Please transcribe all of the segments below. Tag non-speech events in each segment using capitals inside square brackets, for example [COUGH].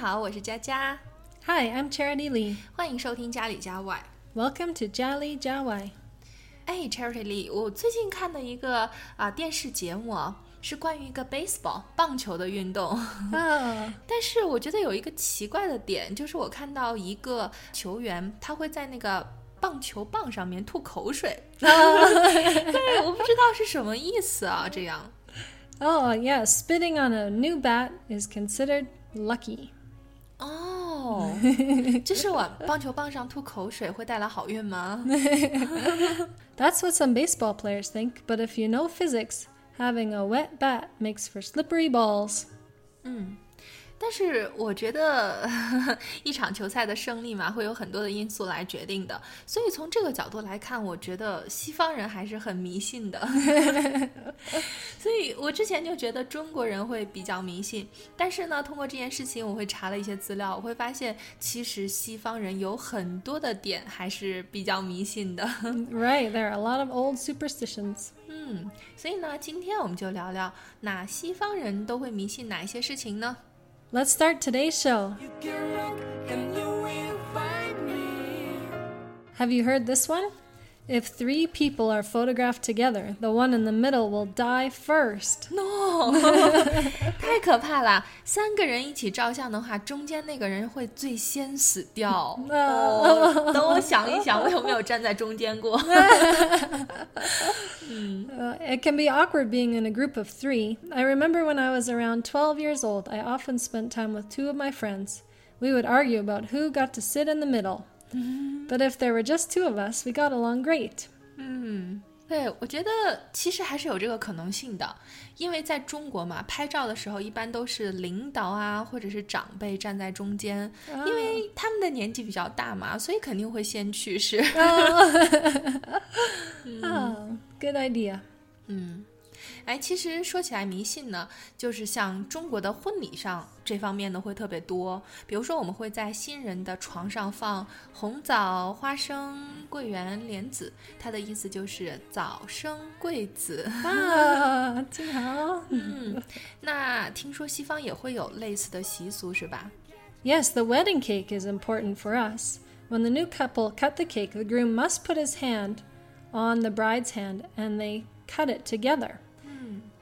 好，我是佳佳。 Hi, I'm Charity Lee. 欢迎收听家里家外。 Welcome to Jali Jawai. 哎，Charity Lee，我最近看的一个啊、电视节目啊，是关于一个 baseball 棒球的运动。 Oh, 但是我觉得有一个奇怪的点，就是我看到一个球员他会在那个棒球棒上面吐口水。对，我不知道是什么意思啊，这样。 oh, [LAUGHS] yeah, [LAUGHS] spitting on a new bat is considered lucky. 哦，就是往棒球棒上吐口水会带来好运吗？ That's [LAUGHS] [LAUGHS] what some baseball players think, but if you know physics, having a wet bat makes for slippery balls. 但是我觉得 [LAUGHS] 一场球赛的胜利嘛，会有很多的因素来决定的。所以从这个角度来看，我觉得西方人还是很迷信的。[LAUGHS] 所以我之前就觉得中国人会比较迷信，但是呢，通过这件事情，我会查了一些资料，我会发现其实西方人有很多的点还是比较迷信的。Right, there are a lot of old superstitions. 嗯，所以呢，今天我们就聊聊，那西方人都会迷信哪一些事情呢？Let's start today's show. You can look and you will find me. Have you heard this one? If three people are photographed together, the one in the middle will die first. [LAUGHS] no，太可怕了！三个人一起照相的话，中间那个人会最先死掉。哦，等我想一想，我有没有站在中间过？ Uh, it [LAUGHS] [LAUGHS] can be awkward being in a group of three. I remember when I was around 12 years old, I often spent time with two of my friends. We would argue about who got to sit in the middle. But if there were just two of us, we got along great. 对，我觉得其实还是有这个可能性的，因为在中国嘛，拍照的时候一般都是领导啊，或者是长辈站在中间，因为他们的年纪比较大嘛，所以肯定会先去世。 Oh, good idea. 哎，其实说起来迷信呢，就是像中国的婚礼上这方面呢会特别多。比如说，我们会在新人的床上放红枣、花生、桂圆、莲子，它的意思就是早生贵子。 Ah, 真好。嗯，那听说西方也会有类似的习俗，是吧？ Yes, [LAUGHS] the wedding cake is important for us. When the new couple cut the cake, the groom must put his hand on the bride's hand and they cut it together.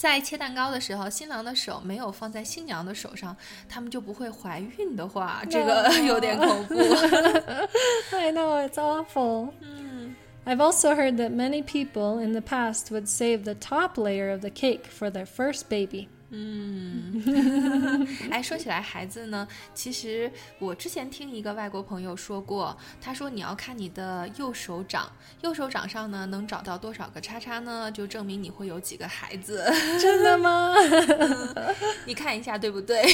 在切蛋糕的时候，新郎的手没有放在新娘的手上，他们就不会怀孕的话，这个有点恐怖。 I know, [LAUGHS] [LAUGHS] it's awful. I've also heard that many people in the past would save the top layer of the cake for their first baby. [LAUGHS] 哎，说起来孩子呢，其实我之前听一个外国朋友说过，他说你要看你的右手掌，右手掌上呢能找到多少个叉叉呢，就证明你会有几个孩子。真的吗？[LAUGHS] 你看一下对不对？[LAUGHS]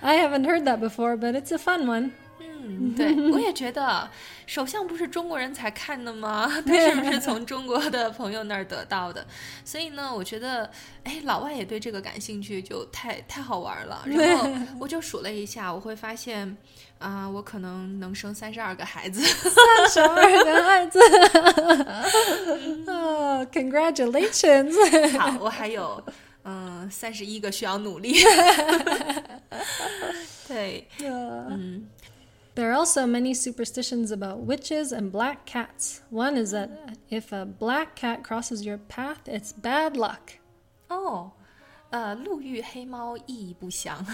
I haven't heard that before, but it's a fun one. 嗯，对，我也觉得首相不是中国人才看的吗？[LAUGHS] 他是不是从中国的朋友那儿得到的？所以呢，我觉得，哎，老外也对这个感兴趣，就太太好玩了。然后我就数了一下，我会发现，啊、我可能能生三十二个孩子。[LAUGHS] oh, congratulations. [LAUGHS] 好，我还有嗯三十一个需要努力。对，Uh, There are also many superstitions about witches and black cats. One is that if a black cat crosses your path, it's bad luck. Oh, uh, 哦，呃，路遇黑猫意义不祥。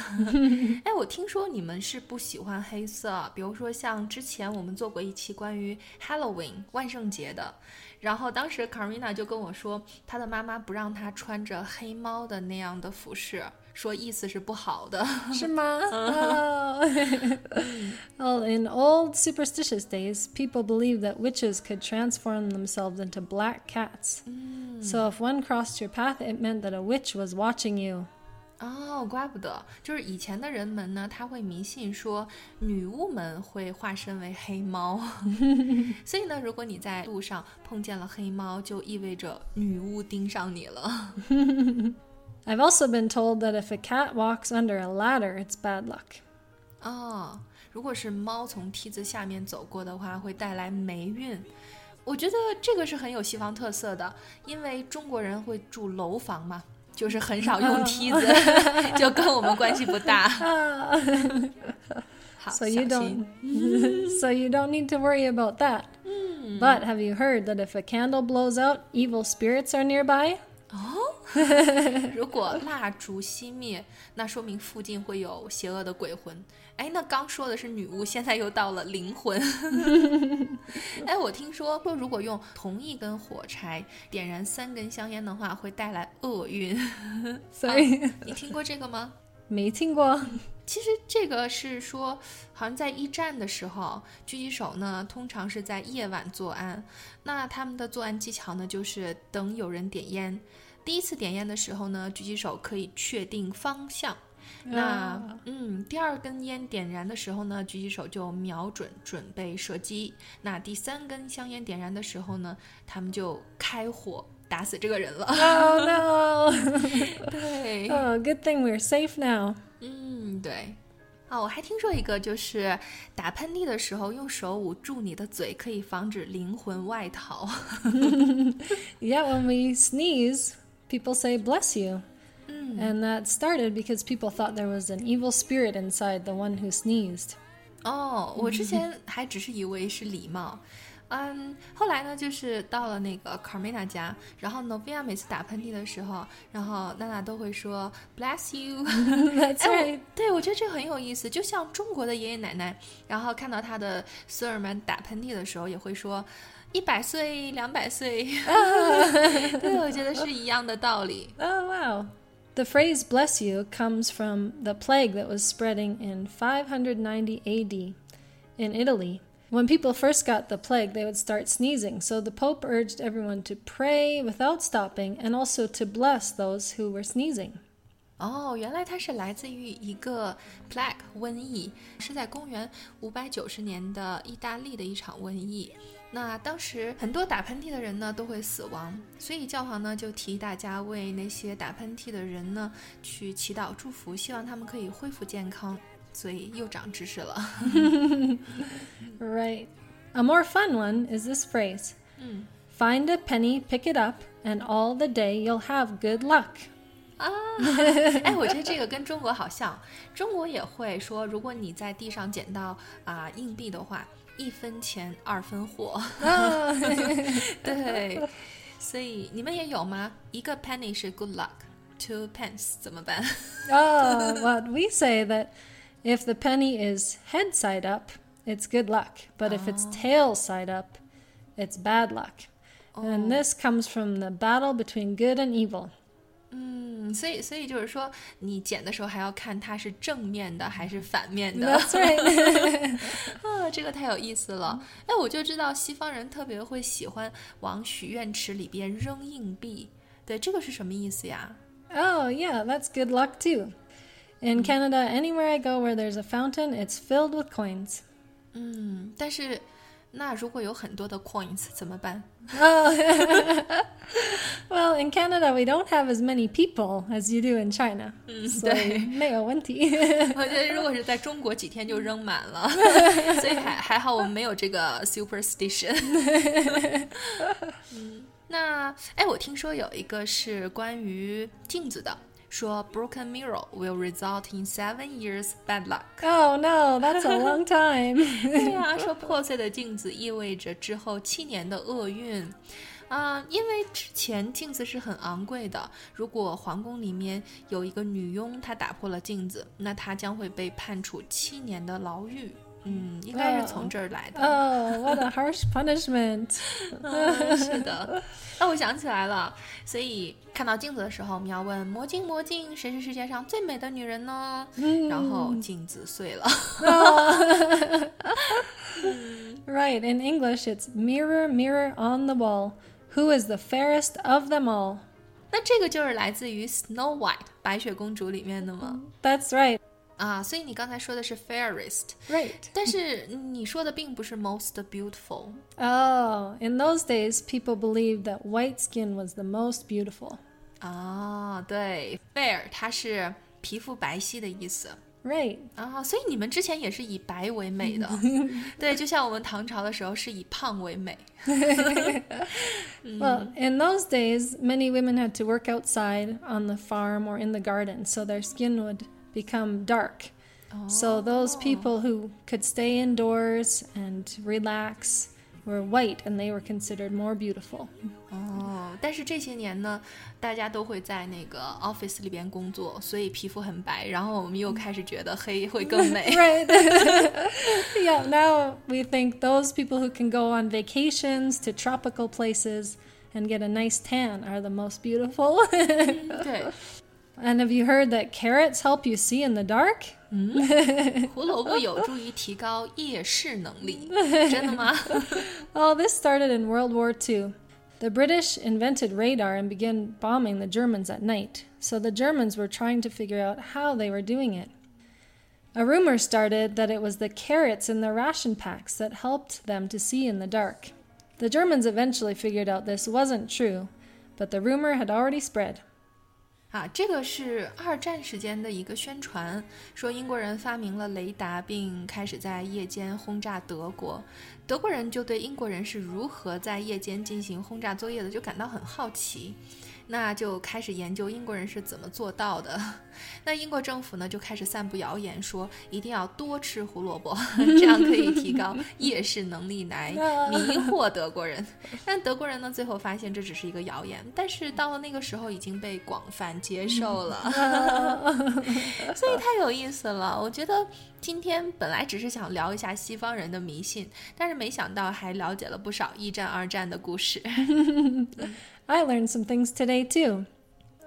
哎，我听说你们是不喜欢黑色，比如说像之前我们做过一期关于 [LAUGHS] Halloween 万圣节的，然后当时 Karina 就跟我说，她的妈妈不让她穿着黑猫的那样的服饰。说意思是不好的。是吗? Oh. well, in [LAUGHS] [LAUGHS] [LAUGHS] old superstitious days, people believed that witches could transform themselves into black cats. So if one crossed your path, it meant that a witch was watching you. 哦，怪不得，就是以前的人们呢，他会迷信说女巫们会化身为黑猫，所以呢，如果你在路上碰见了黑猫，就意味着女巫盯上你了。 I've also been told that if a cat walks under a ladder, it's bad luck. 哦，如果是猫从梯子下面走过的话，会带来霉运。我觉得这个是很有西方特色的，因为中国人会住楼房嘛，就是很少用梯子，就跟我们关系不大。好， So [LAUGHS] you [LAUGHS] [LAUGHS] 小心 don't so you don't need to worry about that. But have you heard that if a candle blows out, evil spirits are nearby? [LAUGHS] 如果蜡烛熄灭，那说明附近会有邪恶的鬼魂。哎，那刚说的是女巫，现在又到了灵魂。[LAUGHS] 哎，我听说说，如果用同一根火柴点燃三根香烟的话，会带来厄运。Sorry. 你听过这个吗？没听过。其实这个是说，好像在一战的时候，狙击手呢通常是在夜晚作案。那他们的作案技巧呢，就是等有人点烟。第一次点烟的时候呢，狙击手可以确定方向。那啊嗯，第二根烟点燃的时候呢，狙击手就瞄准准备射击。那第三根香烟点燃的时候呢，他们就开火打死这个人了。 Oh no. 对， oh, good [LAUGHS] thing we're safe now. 嗯，对。哦，我还听说一个，就是打喷嚏的时候用手捂住你的嘴，可以防止灵魂外逃。 Yeah, [LAUGHS] when we sneeze, people say bless you. And that started because people thought there was an evil spirit inside the one who sneezed. 哦，我之前还只是以为是礼貌。 嗯，后来呢，就是到了那个 Carmena 家，然后 Novia 每次打喷嚏的时候，然后娜娜都会说 Bless you。 That's 哎， right. 我对我觉得这个很有意思，就像中国的爷爷奶奶，然后看到他的孙儿们打喷嚏的时候，也会说一百岁、两百岁。对，我觉得是一样的道理。 Oh, [LAUGHS] [LAUGHS] [LAUGHS] wow. The phrase bless you comes from the plague that was spreading in 590 AD in Italy. When people first got the plague, they would start sneezing, so the Pope urged everyone to pray without stopping and also to bless those who were sneezing. 哦，原来它是来自于一个 plague 瘟疫，是在公元五百九十年的意大利的一场瘟疫。那当时很多打喷嚏的人呢都会死亡，所以教皇呢就提议大家为那些打喷嚏的人呢去祈祷祝福，希望他们可以恢复健康。所以又长知识了。 Right. A more fun one is this phrase Find a penny, pick it up, and all the day you'll have good luck. 啊，[LAUGHS] 哎，我觉得这个跟中国好像，中国也会说，如果你在地上捡到啊、硬币的话，一分钱二分货。对，所以你们也有吗？一个 [LAUGHS] penny [LAUGHS] 是 good luck，two pence 怎么办？ Oh, what we say that if the penny is head side up, it's good luck. But oh. if it's ah. tail side up, it's bad luck. Oh. And this comes from the battle between good and evil. 嗯，所以所以就是说，你捡的时候还要看它是正面的还是反面的。That's right [LAUGHS] oh, yeah, that's good luck too. In mm. Canada, anywhere I go where there's a fountain, it's filled with coins. 嗯，但是那如果有很多的 coins 怎么办？Well, in Canada, we don't have as many people as you do in China. So, 对。没有问题。我觉得如果是在中国，几天就扔满了，所以还还好我们没有这个 superstition。嗯，那哎，我听说有一个是关于镜子的，说 broken mirror will result in seven years bad luck。oh, no, that's a long time. [LAUGHS] 对呀、说破碎的镜子意味着之后七年的厄运。啊、因为之前镜子是很昂贵的，如果皇宫里面有一个女佣，她打破了镜子，那她将会被判处七年的牢狱。嗯，应该是从这儿来的。oh, what a harsh punishment. 嗯，是的。那我想起来了，所以看到镜子的时候，我们要问魔镜魔镜，谁是世界上最美的女人呢？嗯然后镜子碎了。Right, in English, it's mirror, mirror on the wall. Who is the fairest of them all? 那这个就是来自于 Snow White 白雪公主里面的吗？That's right. 啊，所以你刚才说的是 fairest， Right. 但是你说的并不是 most beautiful。 Oh, in those days, people believed that white skin was the most beautiful. 啊，对，fair 它是皮肤白皙的意思。 Right. 啊，所以你们之前也是以白为美的，对，就像我们唐朝的时候是以胖为美。 Well, [LAUGHS] [LAUGHS] in those days, many women had to work outside on the farm or in the garden, so their skin would become dark. So those people who could stay indoors and relax were white and they were considered more beautiful. 哦，但是这些年呢，大家都会在那个 office [LAUGHS] 里边工作，所以皮肤很白，然后我们又开始觉得黑会更美。 Right. [LAUGHS] yeah, now we think those people who can go on vacations to tropical places and get a nice tan are the most beautiful. [LAUGHS] 对， and have you heard that carrots help you see in the dark? [LAUGHS] 胡萝卜有助于提高夜视能力，[LAUGHS] 真的吗？ [LAUGHS] Oh, this started in World War II. The British invented radar and began bombing the Germans at night, so the Germans were trying to figure out how they were doing it. A rumor started that it was the carrots in their ration packs that helped them to see in the dark. The Germans eventually figured out this wasn't true, but the rumor had already spread. 啊，这个是二战时间的一个宣传，说英国人发明了雷达，并开始在夜间轰炸德国。德国人就对英国人是如何在夜间进行轰炸作业的就感到很好奇，那就开始研究英国人是怎么做到的。[LAUGHS] 那英国政府呢就开始散布谣言，说一定要多吃胡萝卜，[LAUGHS] 这样可以提高 [LAUGHS] 夜视能力，来迷惑德国人。但德国人呢最后发现这只是一个谣言，但是到了那个时候已经被广泛接受了，所以太有意思了。我觉得今天本来只是想聊一下西方人的迷信，但是没想到还了解了不少一战、二战的故事。I learned some things today too.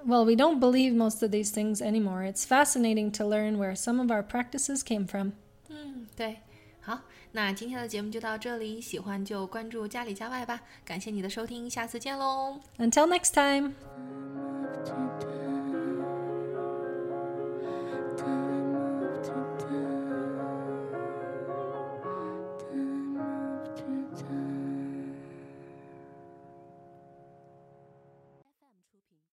Well, we don't believe most of these things anymore. It's fascinating to learn where some of our practices came from. 嗯，对，好，那今天的节目就到这里，喜欢就关注家里家外吧。感谢你的收听，下次见喽。 Until next time.